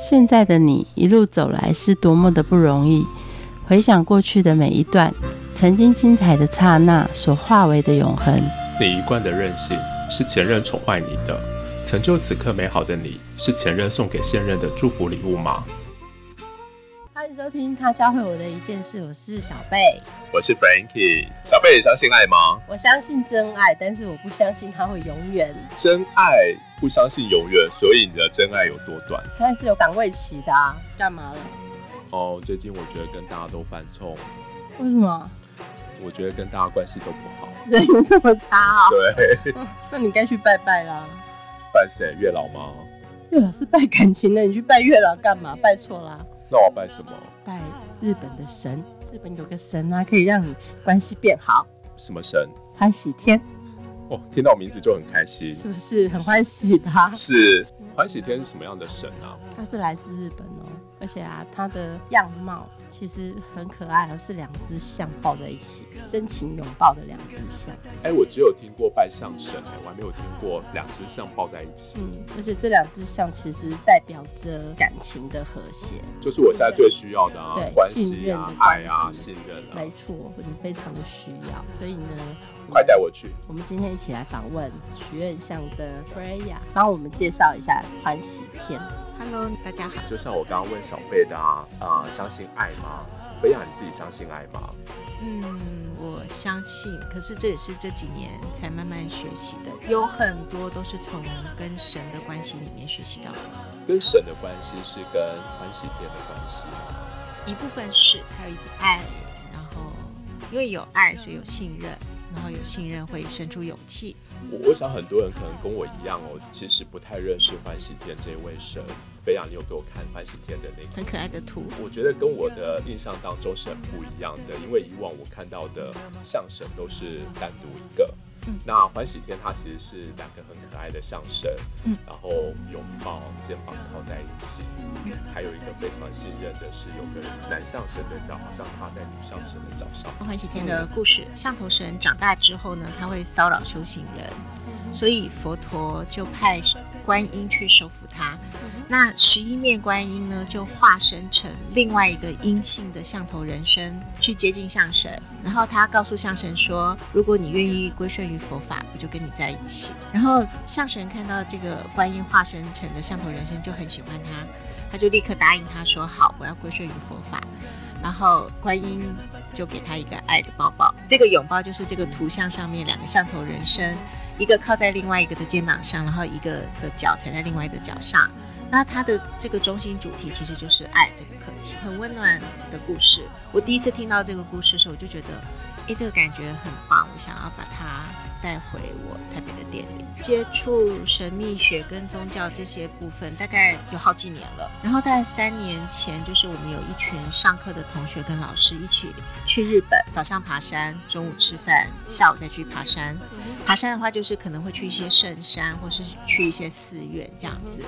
现在的你一路走来是多么的不容易。回想过去的每一段，曾经精彩的刹那所化为的永恒。你一贯的任性是前任宠坏你的，成就此刻美好的你是前任送给现任的祝福礼物吗？欢迎收听他教会我的一件事，我是小贝，我是 Frankie。小贝，相信爱吗？我相信真爱，但是我不相信他会永远。真爱不相信永远，所以你的真爱有多短？他是有档位期的啊，干嘛了？哦，最近我觉得跟大家都犯冲，为什么？我觉得跟大家关系都不好，人缘这么差啊？对，那你该去拜拜啦。拜谁？月老吗？月老是拜感情的，你去拜月老干嘛？拜错啦。那我拜什么？拜日本的神，日本有个神啊，可以让你关系变好。什么神？欢喜天。哦，听到名字就很开心，是不是很欢喜他？是欢喜天是什么样的神啊？他是来自日本哦，而且啊，他的样貌其实很可爱，而是两只象抱在一起，深情拥抱的两只象。哎，我只有听过拜象神，哎，我还没有听过两只象抱在一起。嗯，而且这两只象其实代表着感情的和谐，就是我现在最需要的啊，对，关系啊，爱啊，信任啊，没错，你非常的需要，所以呢。快带我去！我们今天一起来访问许愿像的 Freya，帮我们介绍一下欢喜天。Hello，大家好。就像我刚刚问小贝的啊，啊，相信爱吗？Freya，你自己相信爱吗？嗯，我相信。可是这也是这几年才慢慢学习的，有很多都是从跟神的关系里面学习到的。跟神的关系是跟欢喜天的关系吗？一部分是，还有一部爱，然后因为有爱，所以有信任。然后有信任会生出勇气。我我想很多人可能跟我一样哦，其实不太认识欢喜天这位神。飞扬，你有给我看欢喜天的那个很可爱的图？我觉得跟我的印象当中是很不一样的，因为以往我看到的象神都是单独一个。那欢喜天它其实是两个很可爱的象神，嗯，然后拥抱，肩膀靠在一起，还有一个非常信任的是有个男象神的脚，好像趴在女象神的脚上。欢喜天的故事，象头神长大之后呢，他会骚扰修行人，所以佛陀就派观音去收服他。那十一面观音呢，就化身成另外一个阴性的象头人身去接近象神，然后他告诉象神说：“如果你愿意归顺于佛法，我就跟你在一起。”然后象神看到这个观音化身成的象头人身，就很喜欢他，他就立刻答应他说：“好，我要归顺于佛法。”然后观音就给他一个爱的抱抱，这个拥抱就是这个图像上面两个象头人身，一个靠在另外一个的肩膀上，然后一个的脚踩在另外一个脚上。那它的这个中心主题其实就是爱这个课题，很温暖的故事。我第一次听到这个故事的时候，我就觉得，哎，这个感觉很棒，我想要把它带回我台北的店里。接触神秘学跟宗教这些部分，大概有好几年了。然后大概三年前，就是我们有一群上课的同学跟老师一起去日本，早上爬山，中午吃饭，下午再去爬山。爬山的话，就是可能会去一些圣山，或是去一些寺院这样子。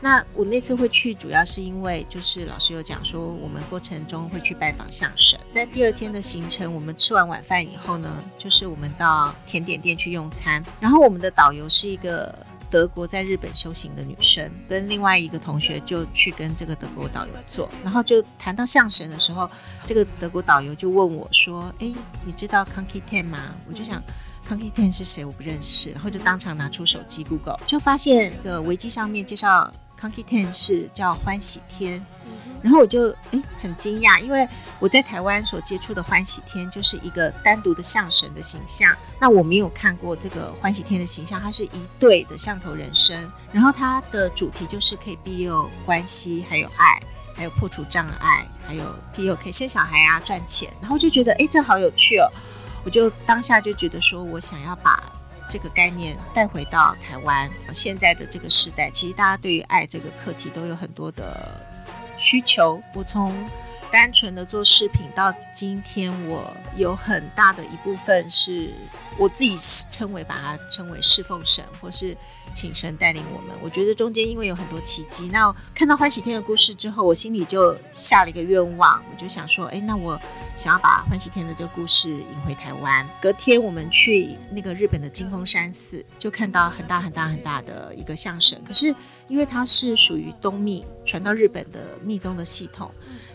那我那次会去，主要是因为就是老师有讲说，我们过程中会去拜访相神。在第二天的行程，我们吃完晚饭以后呢，就是我们到甜点店去用餐。然后我们的导游是一个德国在日本修行的女生，跟另外一个同学就去跟这个德国导游做。然后就谈到相神的时候，这个德国导游就问我说：“哎，你知道 Kanki Ten 吗？”我就想 Kanki Ten 是谁？我不认识。然后就当场拿出手机 Google，就发现个维基上面介绍。Funky Ten 是叫欢喜天，然后我就哎很惊讶，因为我在台湾所接触的欢喜天就是一个单独的象神的形象，那我没有看过这个欢喜天的形象，它是一对的象头人身，然后它的主题就是可以庇佑关系，还有爱，还有破除障碍，还有庇佑可以生小孩啊赚钱，然后就觉得哎这好有趣哦，我就当下就觉得说我想要把。这个概念带回到台湾，现在的这个时代，其实大家对于爱这个课题都有很多的需求。我从单纯的做饰品，到今天我有很大的一部分是我自己称为把它称为侍奉神，或是。请神带领我们。我觉得中间因为有很多奇迹，那看到欢喜天的故事之后，我心里就下了一个愿望，我就想说，哎，那我想要把欢喜天的这个故事引回台湾。隔天我们去那个日本的金峰山寺，就看到很大很大很大的一个象神。可是因为它是属于东密传到日本的密宗的系统，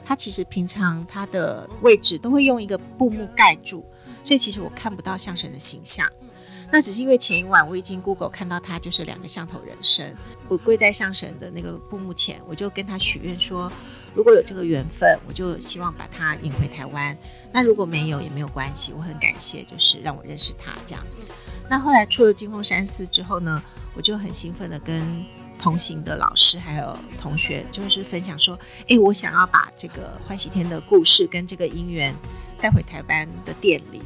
它其实平常它的位置都会用一个布幕盖住，所以其实我看不到象神的形象。那只是因为前一晚我已经 Google 看到他就是两个象头人身，我跪在象神的那个布幕前，我就跟他许愿说，如果有这个缘分，我就希望把他引回台湾。那如果没有也没有关系，我很感谢，就是让我认识他这样。那后来出了金峰山寺之后呢，我就很兴奋的跟同行的老师还有同学就是分享说，哎，我想要把这个欢喜天的故事跟这个姻缘带回台湾的店里。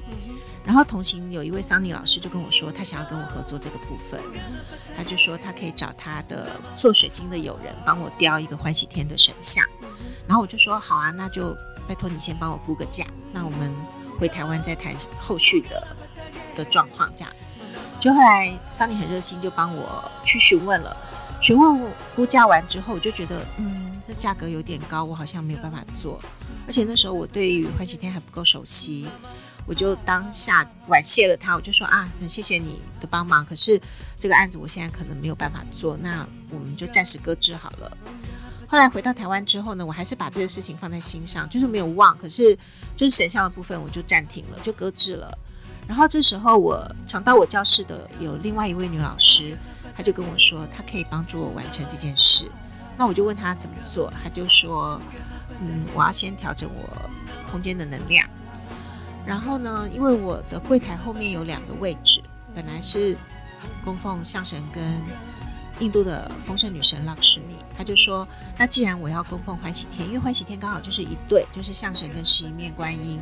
然后同行有一位桑尼老师就跟我说，他想要跟我合作这个部分，他就说他可以找他的做水晶的友人帮我雕一个欢喜天的神像。然后我就说好啊，那就拜托你先帮我估个价，那我们回台湾再谈后续的的状况。这样，就后来桑尼很热心，就帮我去询问了，询问估价完之后，我就觉得嗯，这价格有点高，我好像没有办法做，而且那时候我对于欢喜天还不够熟悉。我就当下婉谢了他，我就说啊，很谢谢你的帮忙，可是这个案子我现在可能没有办法做，那我们就暂时搁置好了。后来回到台湾之后呢，我还是把这个事情放在心上，就是没有忘，可是就是神像的部分我就暂停了，就搁置了。然后这时候我常到我教室的有另外一位女老师，他就跟我说，他可以帮助我完成这件事。那我就问他怎么做，他就说，嗯，我要先调整我空间的能量。然后呢，因为我的柜台后面有两个位置，本来是供奉象神跟印度的丰盛女神拉什米，他就说，那既然我要供奉欢喜天，因为欢喜天刚好就是一对，就是象神跟十一面观音，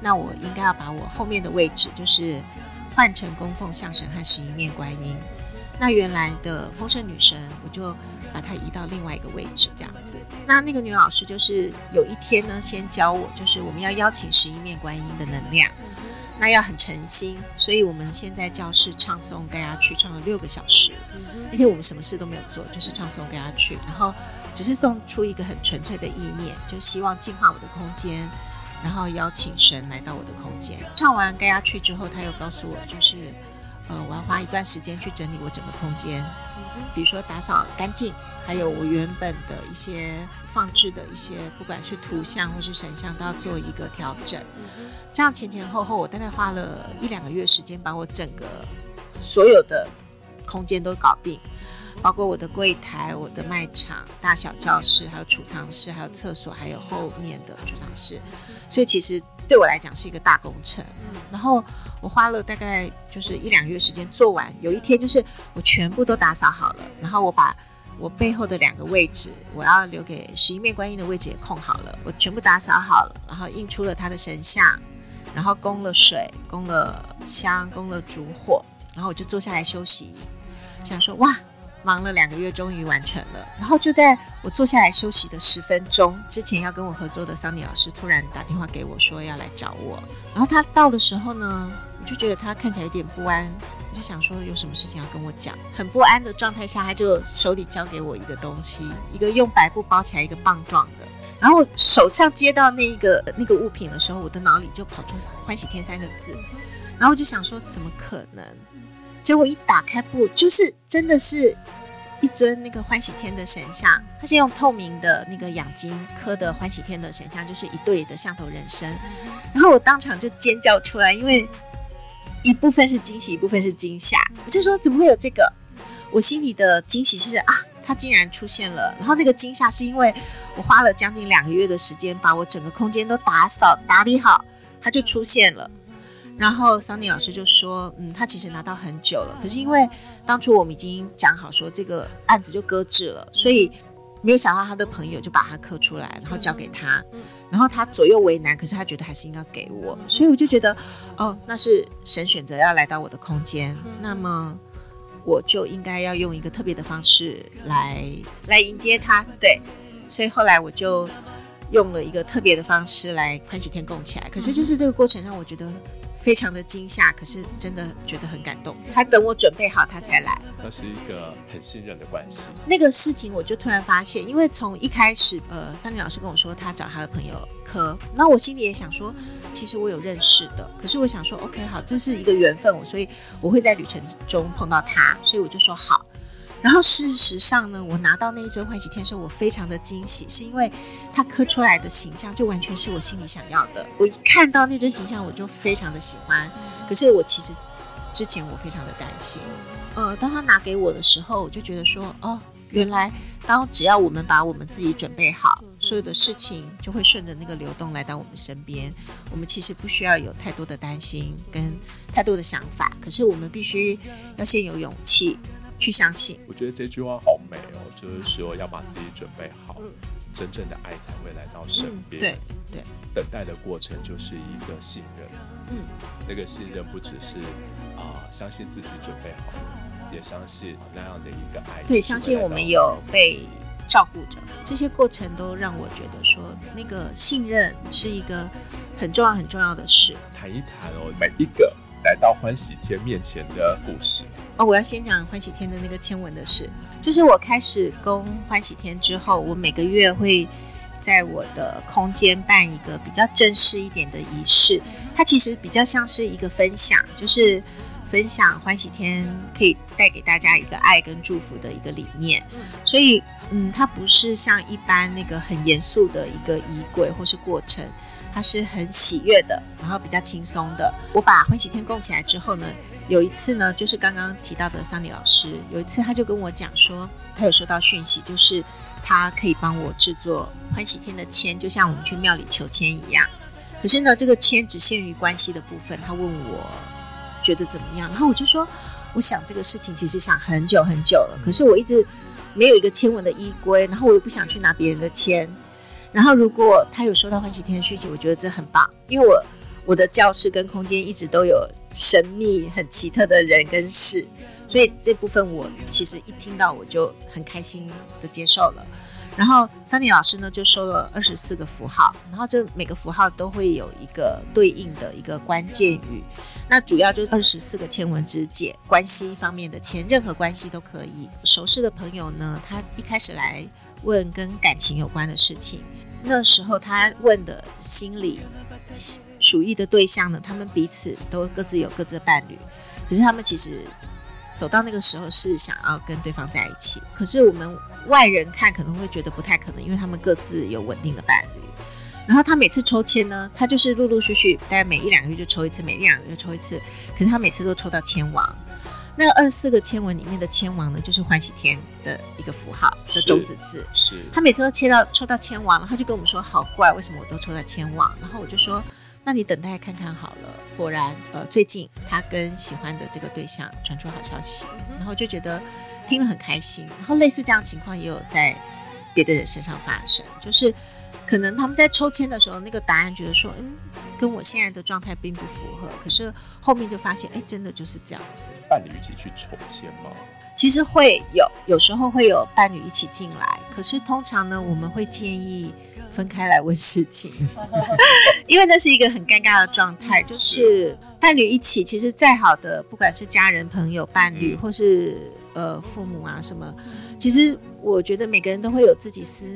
那我应该要把我后面的位置就是换成供奉象神和十一面观音。那原来的丰盛女神，我就。把它移到另外一个位置，这样子。那那个女老师就是有一天呢，先教我，就是我们要邀请十一面观音的能量，那要很诚心。所以我们现在教室唱诵盖亚去唱了六个小时。那天我们什么事都没有做，就是唱诵盖亚去，然后只是送出一个很纯粹的意念，就希望净化我的空间，然后邀请神来到我的空间。唱完盖亚去之后，他又告诉我，就是呃，我要花一段时间去整理我整个空间。比如说打扫干净，还有我原本的一些放置的一些，不管是图像或是神像，都要做一个调整。这样前前后后，我大概花了一两个月时间，把我整个所有的空间都搞定，包括我的柜台、我的卖场、大小教室、还有储藏室、还有厕所、还有后面的储藏室。所以其实对我来讲是一个大工程。然后。我花了大概就是一两个月时间做完，有一天就是我全部都打扫好了，然后我把我背后的两个位置，我要留给十一面观音的位置也空好了，我全部打扫好了，然后印出了他的神像，然后供了水，供了香，供了烛火，然后我就坐下来休息，想说哇。忙了两个月，终于完成了。然后就在我坐下来休息的十分钟之前，要跟我合作的桑尼老师突然打电话给我，说要来找我。然后他到的时候呢，我就觉得他看起来有点不安，我就想说有什么事情要跟我讲。很不安的状态下，他就手里交给我一个东西，一个用白布包起来一个棒状的。然后手上接到那一个那个物品的时候，我的脑里就跑出“欢喜天”三个字。然后我就想说，怎么可能？结果一打开布，就是真的是一尊那个欢喜天的神像，它是用透明的那个养金刻的欢喜天的神像，就是一对的象头人身。然后我当场就尖叫出来，因为一部分是惊喜，一部分是惊吓。我就说怎么会有这个？我心里的惊喜是啊，它竟然出现了。然后那个惊吓是因为我花了将近两个月的时间，把我整个空间都打扫打理好，它就出现了。然后桑尼老师就说：“嗯，他其实拿到很久了，可是因为当初我们已经讲好说这个案子就搁置了，所以没有想到他的朋友就把它刻出来，然后交给他。然后他左右为难，可是他觉得还是应该给我，所以我就觉得，哦，那是神选择要来到我的空间，那么我就应该要用一个特别的方式来来迎接他。对，所以后来我就。”用了一个特别的方式来欢喜天供起来。可是就是这个过程让我觉得。非常的惊吓，可是真的觉得很感动。他等我准备好，他才来。那是一个很信任的关系。那个事情我就突然发现，因为从一开始，呃，三林老师跟我说他找他的朋友科，那我心里也想说，其实我有认识的。可是我想说，OK，好，这是一个缘分，我所以我会在旅程中碰到他，所以我就说好。然后事实上呢，我拿到那一尊欢喜天时，我非常的惊喜，是因为它刻出来的形象就完全是我心里想要的。我一看到那尊形象，我就非常的喜欢。可是我其实之前我非常的担心，呃，当他拿给我的时候，我就觉得说，哦，原来当只要我们把我们自己准备好，所有的事情就会顺着那个流动来到我们身边。我们其实不需要有太多的担心跟太多的想法，可是我们必须要先有勇气。去相信，我觉得这句话好美哦，就是说要把自己准备好，真正的爱才会来到身边。对对，等待的过程就是一个信任。嗯，那个信任不只是啊，相信自己准备好，也相信那样的一个爱。对，相信我们有被照顾着，这些过程都让我觉得说，那个信任是一个很重要很重要的事。谈一谈哦，每一个来到欢喜天面前的故事。哦，我要先讲欢喜天的那个签文的事，就是我开始供欢喜天之后，我每个月会在我的空间办一个比较正式一点的仪式，它其实比较像是一个分享，就是分享欢喜天可以带给大家一个爱跟祝福的一个理念，所以嗯，它不是像一般那个很严肃的一个仪轨或是过程，它是很喜悦的，然后比较轻松的。我把欢喜天供起来之后呢。有一次呢，就是刚刚提到的桑尼老师，有一次他就跟我讲说，他有收到讯息，就是他可以帮我制作欢喜天的签，就像我们去庙里求签一样。可是呢，这个签只限于关系的部分。他问我觉得怎么样，然后我就说，我想这个事情其实想很久很久了，可是我一直没有一个签文的依规，然后我又不想去拿别人的签。然后如果他有收到欢喜天的讯息，我觉得这很棒，因为我我的教室跟空间一直都有。神秘、很奇特的人跟事，所以这部分我其实一听到我就很开心的接受了。然后桑尼老师呢就收了二十四个符号，然后这每个符号都会有一个对应的一个关键语，那主要就二十四个签文之解，关系方面的签，任何关系都可以。熟识的朋友呢，他一开始来问跟感情有关的事情，那时候他问的心理。属意的对象呢？他们彼此都各自有各自的伴侣，可是他们其实走到那个时候是想要跟对方在一起。可是我们外人看可能会觉得不太可能，因为他们各自有稳定的伴侣。然后他每次抽签呢，他就是陆陆续续，大概每一两个月就抽一次，每一两个月抽一次。可是他每次都抽到签王。那二十四个签文里面的签王呢，就是欢喜天的一个符号的种子字。是。他每次都切到抽到签王，然后就跟我们说好怪，为什么我都抽到签王？然后我就说。那你等待看看好了。果然，呃，最近他跟喜欢的这个对象传出好消息，然后就觉得听了很开心。然后类似这样的情况也有在别的人身上发生，就是可能他们在抽签的时候，那个答案觉得说，嗯，跟我现在的状态并不符合。可是后面就发现，哎，真的就是这样子。伴侣一起去抽签吗？其实会有，有时候会有伴侣一起进来。可是通常呢，我们会建议。分开来问事情，因为那是一个很尴尬的状态。就是伴侣一起，其实再好的，不管是家人、朋友、伴侣，或是呃父母啊什么，其实我觉得每个人都会有自己私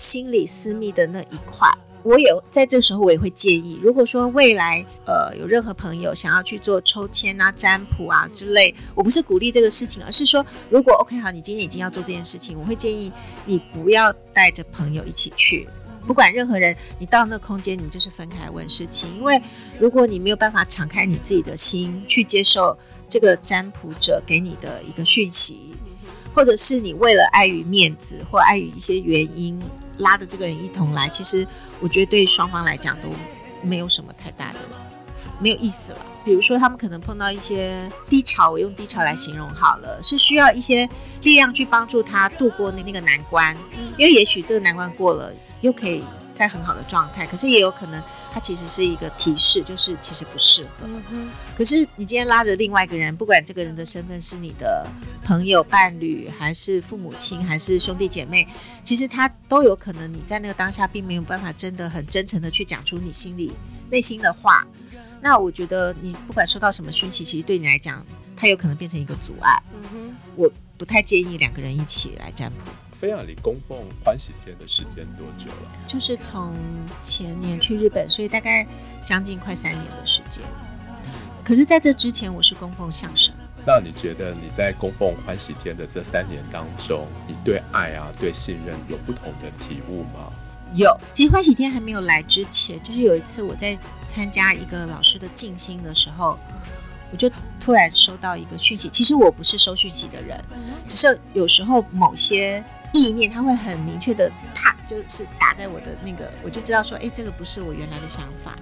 心理私密的那一块。我也在这时候，我也会建议，如果说未来呃有任何朋友想要去做抽签啊、占卜啊之类，我不是鼓励这个事情，而是说，如果 OK 好，你今天已经要做这件事情，我会建议你不要带着朋友一起去。不管任何人，你到那空间，你就是分开问事情。因为如果你没有办法敞开你自己的心去接受这个占卜者给你的一个讯息，或者是你为了碍于面子或碍于一些原因拉着这个人一同来，其实我觉得对双方来讲都没有什么太大的没有意思了。比如说他们可能碰到一些低潮，我用低潮来形容好了，是需要一些力量去帮助他度过那那个难关，因为也许这个难关过了。又可以在很好的状态，可是也有可能它其实是一个提示，就是其实不适合。可是你今天拉着另外一个人，不管这个人的身份是你的朋友、伴侣，还是父母亲，还是兄弟姐妹，其实他都有可能你在那个当下并没有办法真的很真诚的去讲出你心里内心的话。那我觉得你不管收到什么讯息，其实对你来讲，它有可能变成一个阻碍。嗯我不太建议两个人一起来占卜。菲亚里供奉欢喜天的时间多久了？就是从前年去日本，所以大概将近快三年的时间。可是在这之前，我是供奉相声。那你觉得你在供奉欢喜天的这三年当中，你对爱啊、对信任有不同的体悟吗？有。其实欢喜天还没有来之前，就是有一次我在参加一个老师的静心的时候，我就突然收到一个讯息。其实我不是收讯息的人，只是有时候某些。意念，他会很明确的，啪，就是打在我的那个，我就知道说，哎，这个不是我原来的想法。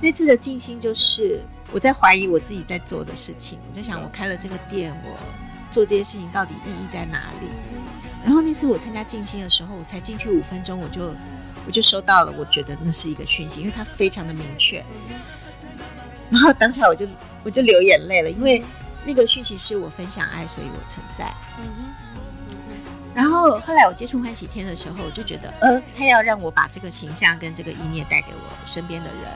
那次的静心就是我在怀疑我自己在做的事情，我在想，我开了这个店，我做这些事情到底意义在哪里？然后那次我参加静心的时候，我才进去五分钟，我就我就收到了，我觉得那是一个讯息，因为它非常的明确。然后当下我就我就流眼泪了，因为那个讯息是我分享爱，所以我存在嗯。然后后来我接触欢喜天的时候，我就觉得，呃，他要让我把这个形象跟这个意念带给我身边的人，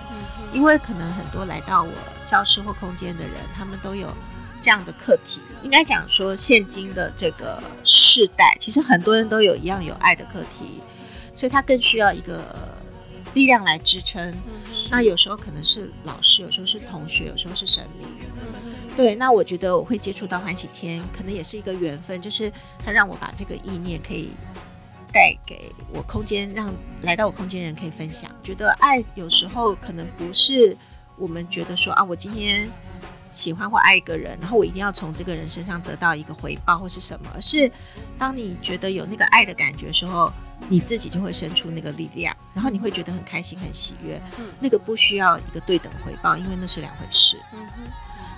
因为可能很多来到我教室或空间的人，他们都有这样的课题。应该讲说，现今的这个世代，其实很多人都有一样有爱的课题，所以他更需要一个力量来支撑。那有时候可能是老师，有时候是同学，有时候是神明。对，那我觉得我会接触到欢喜天，可能也是一个缘分，就是他让我把这个意念可以带给我空间，让来到我空间人可以分享。觉得爱有时候可能不是我们觉得说啊，我今天喜欢或爱一个人，然后我一定要从这个人身上得到一个回报或是什么，而是当你觉得有那个爱的感觉的时候，你自己就会生出那个力量，然后你会觉得很开心、很喜悦。嗯那个不需要一个对等回报，因为那是两回事。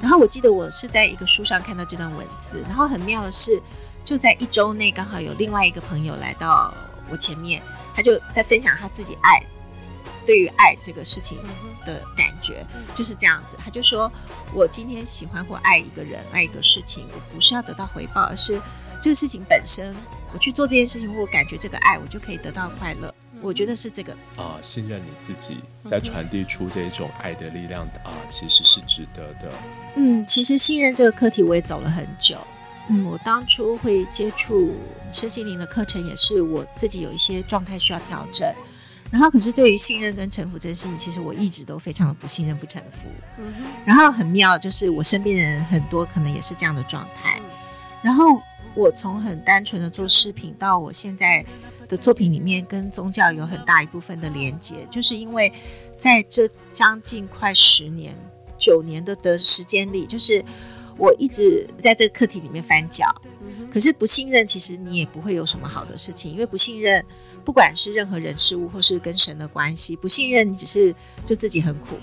然后我记得我是在一个书上看到这段文字，然后很妙的是，就在一周内刚好有另外一个朋友来到我前面，他就在分享他自己爱对于爱这个事情的感觉，就是这样子。他就说我今天喜欢或爱一个人、爱一个事情，我不是要得到回报，而是这个事情本身，我去做这件事情，我感觉这个爱，我就可以得到快乐。我觉得是这个啊，信任你自己，在传递出这种爱的力量啊，其实是值得的。嗯，其实信任这个课题我也走了很久。嗯，我当初会接触身心灵的课程，也是我自己有一些状态需要调整。然后，可是对于信任跟臣服这件事情，其实我一直都非常的不信任、不臣服。嗯哼。然后很妙，就是我身边的人很多可能也是这样的状态。然后我从很单纯的做视频，到我现在。的作品里面跟宗教有很大一部分的连接，就是因为在这将近快十年、九年的的时间里，就是我一直在这个课题里面翻搅。可是不信任，其实你也不会有什么好的事情，因为不信任，不管是任何人事物，或是跟神的关系，不信任你只是就自己很苦，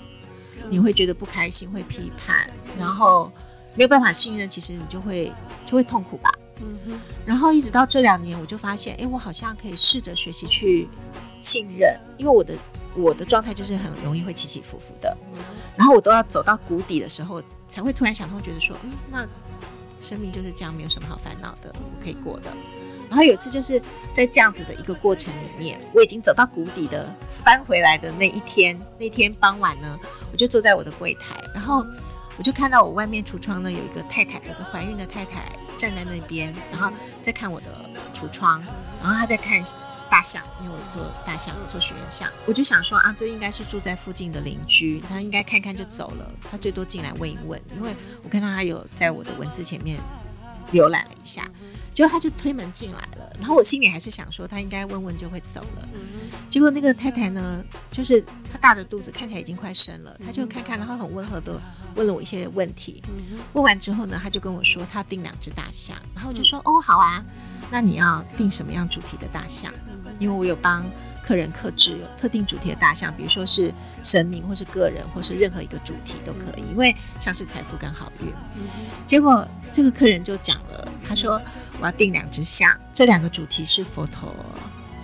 你会觉得不开心，会批判，然后没有办法信任，其实你就会就会痛苦吧。嗯哼，然后一直到这两年，我就发现，哎，我好像可以试着学习去信任，因为我的我的状态就是很容易会起起伏伏的，然后我都要走到谷底的时候，才会突然想通，觉得说，嗯，那生命就是这样，没有什么好烦恼的，我可以过的。然后有一次就是在这样子的一个过程里面，我已经走到谷底的翻回来的那一天，那天傍晚呢，我就坐在我的柜台，然后我就看到我外面橱窗呢有一个太太，有个怀孕的太太。站在那边，然后在看我的橱窗，然后她在看大象，因为我做大象做许愿象，我就想说啊，这应该是住在附近的邻居，她应该看看就走了，她最多进来问一问，因为我看到她有在我的文字前面浏览了一下，结果他就推门进来了，然后我心里还是想说他应该问问就会走了，结果那个太太呢，就是她大着肚子，看起来已经快生了，她就看看，然后很温和的。问了我一些问题，问完之后呢，他就跟我说他订两只大象，然后我就说哦好啊，那你要订什么样主题的大象？因为我有帮客人克制有特定主题的大象，比如说是神明或是个人或是任何一个主题都可以，因为像是财富跟好运。结果这个客人就讲了，他说我要订两只象，这两个主题是佛陀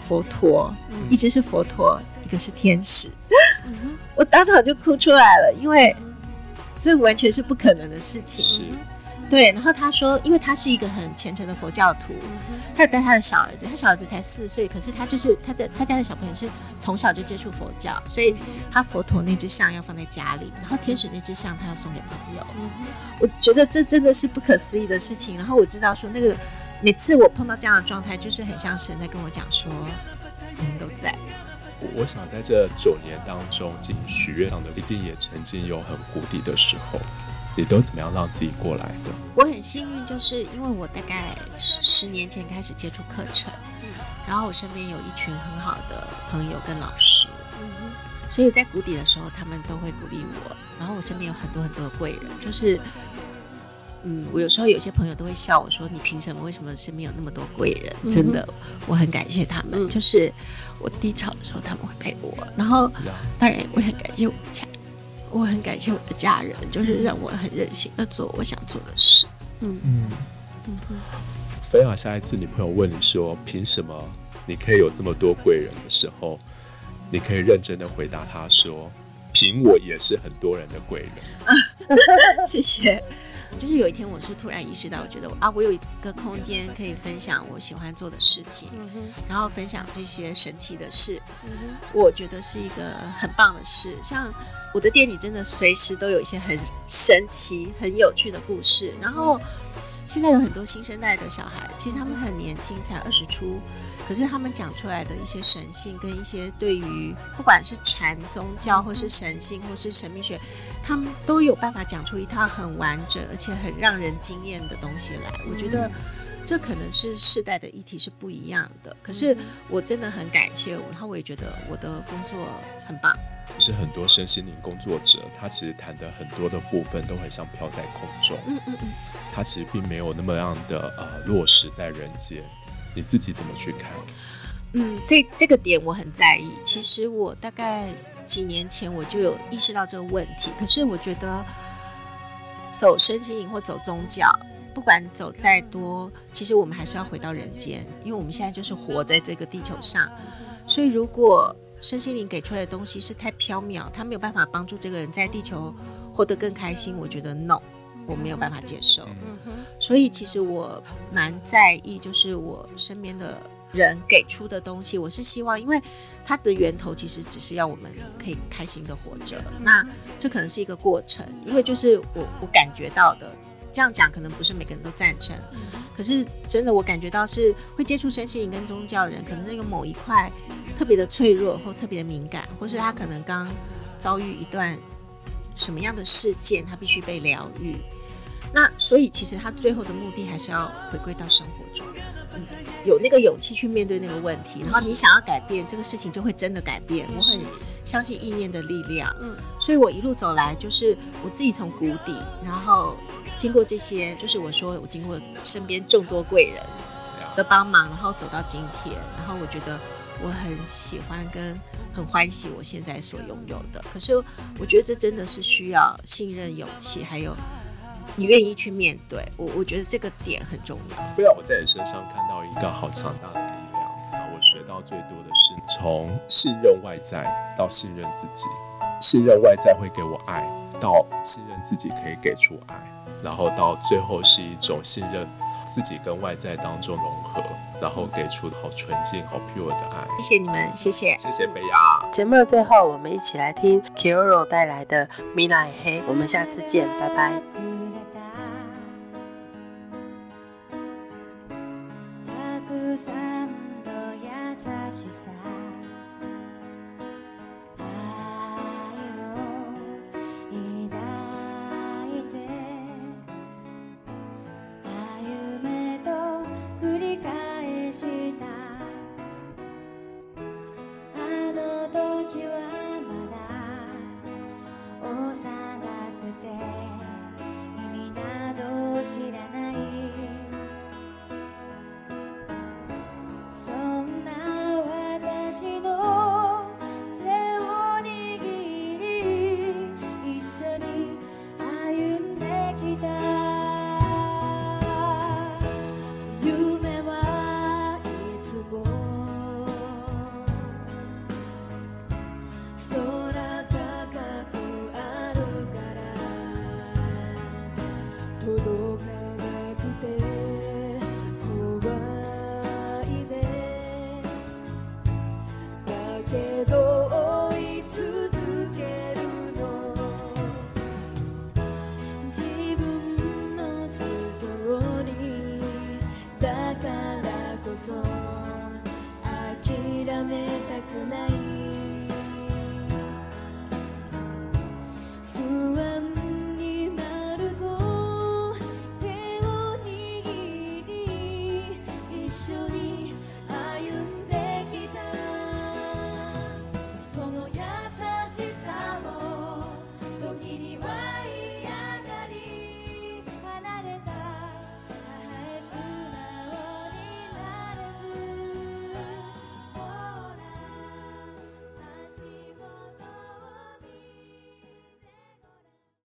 佛陀，一只是佛陀，一个是天使。我当场就哭出来了，因为这完全是不可能的事情。是，对。然后他说，因为他是一个很虔诚的佛教徒，他带他的小儿子，他小儿子才四岁，可是他就是他的他家的小朋友是从小就接触佛教，所以他佛陀那只象要放在家里，然后天使那只象他要送给朋友。我觉得这真的是不可思议的事情。然后我知道说，那个每次我碰到这样的状态，就是很像神在跟我讲说，你们都在。我想在这九年当中，进许愿上的一定也曾经有很谷底的时候，你都怎么样让自己过来的？我很幸运，就是因为我大概十年前开始接触课程，然后我身边有一群很好的朋友跟老师，所以在谷底的时候，他们都会鼓励我。然后我身边有很多很多的贵人，就是。嗯，我有时候有些朋友都会笑我说：“你凭什么？为什么身边有那么多贵人？”真的，我很感谢他们。就是我低潮的时候，他们会陪我。然后，当然我很感谢我家，我很感谢我的家人，就是让我很任性的做我想做的事。嗯嗯嗯。菲亚，下一次女朋友问你说：“凭什么你可以有这么多贵人的时候，你可以认真的回答他说：‘凭我也是很多人的贵人。’”谢谢。就是有一天，我是突然意识到，我觉得啊，我有一个空间可以分享我喜欢做的事情，然后分享这些神奇的事，我觉得是一个很棒的事。像我的店里，真的随时都有一些很神奇、很有趣的故事。然后现在有很多新生代的小孩，其实他们很年轻，才二十出。可是他们讲出来的一些神性，跟一些对于不管是禅宗教，或是神性，或是神秘学，他们都有办法讲出一套很完整而且很让人惊艳的东西来。我觉得这可能是世代的议题是不一样的。可是我真的很感谢我，然后我也觉得我的工作很棒。是很多身心灵工作者，他其实谈的很多的部分都很像飘在空中。嗯嗯嗯，他其实并没有那么样的呃落实在人间。你自己怎么去看？嗯，这这个点我很在意。其实我大概几年前我就有意识到这个问题。可是我觉得走身心灵或走宗教，不管走再多，其实我们还是要回到人间，因为我们现在就是活在这个地球上。所以如果身心灵给出来的东西是太缥缈，它没有办法帮助这个人在地球活得更开心，我觉得 no。我没有办法接受，所以其实我蛮在意，就是我身边的人给出的东西，我是希望，因为它的源头其实只是要我们可以开心的活着。那这可能是一个过程，因为就是我我感觉到的，这样讲可能不是每个人都赞成，可是真的我感觉到是会接触身心灵跟宗教的人，可能是有某一块特别的脆弱或特别的敏感，或是他可能刚遭遇一段什么样的事件，他必须被疗愈。那所以其实他最后的目的还是要回归到生活有那个勇气去面对那个问题，然后你想要改变这个事情，就会真的改变。我很相信意念的力量，嗯，所以我一路走来，就是我自己从谷底，然后经过这些，就是我说我经过身边众多贵人的帮忙，然后走到今天，然后我觉得我很喜欢跟很欢喜我现在所拥有的。可是我觉得这真的是需要信任、勇气，还有。你愿意去面对我，我觉得这个点很重要。不要我在你身上看到一个好强大的力量啊！我学到最多的是从信任外在到信任自己，信任外在会给我爱，到信任自己可以给出爱，然后到最后是一种信任自己跟外在当中融合，然后给出好纯净、好 pure 的爱。谢谢你们，谢谢，谢谢飞亚。节目的最后，我们一起来听 Kiro 带来的《米拉黑》，我们下次见，拜拜。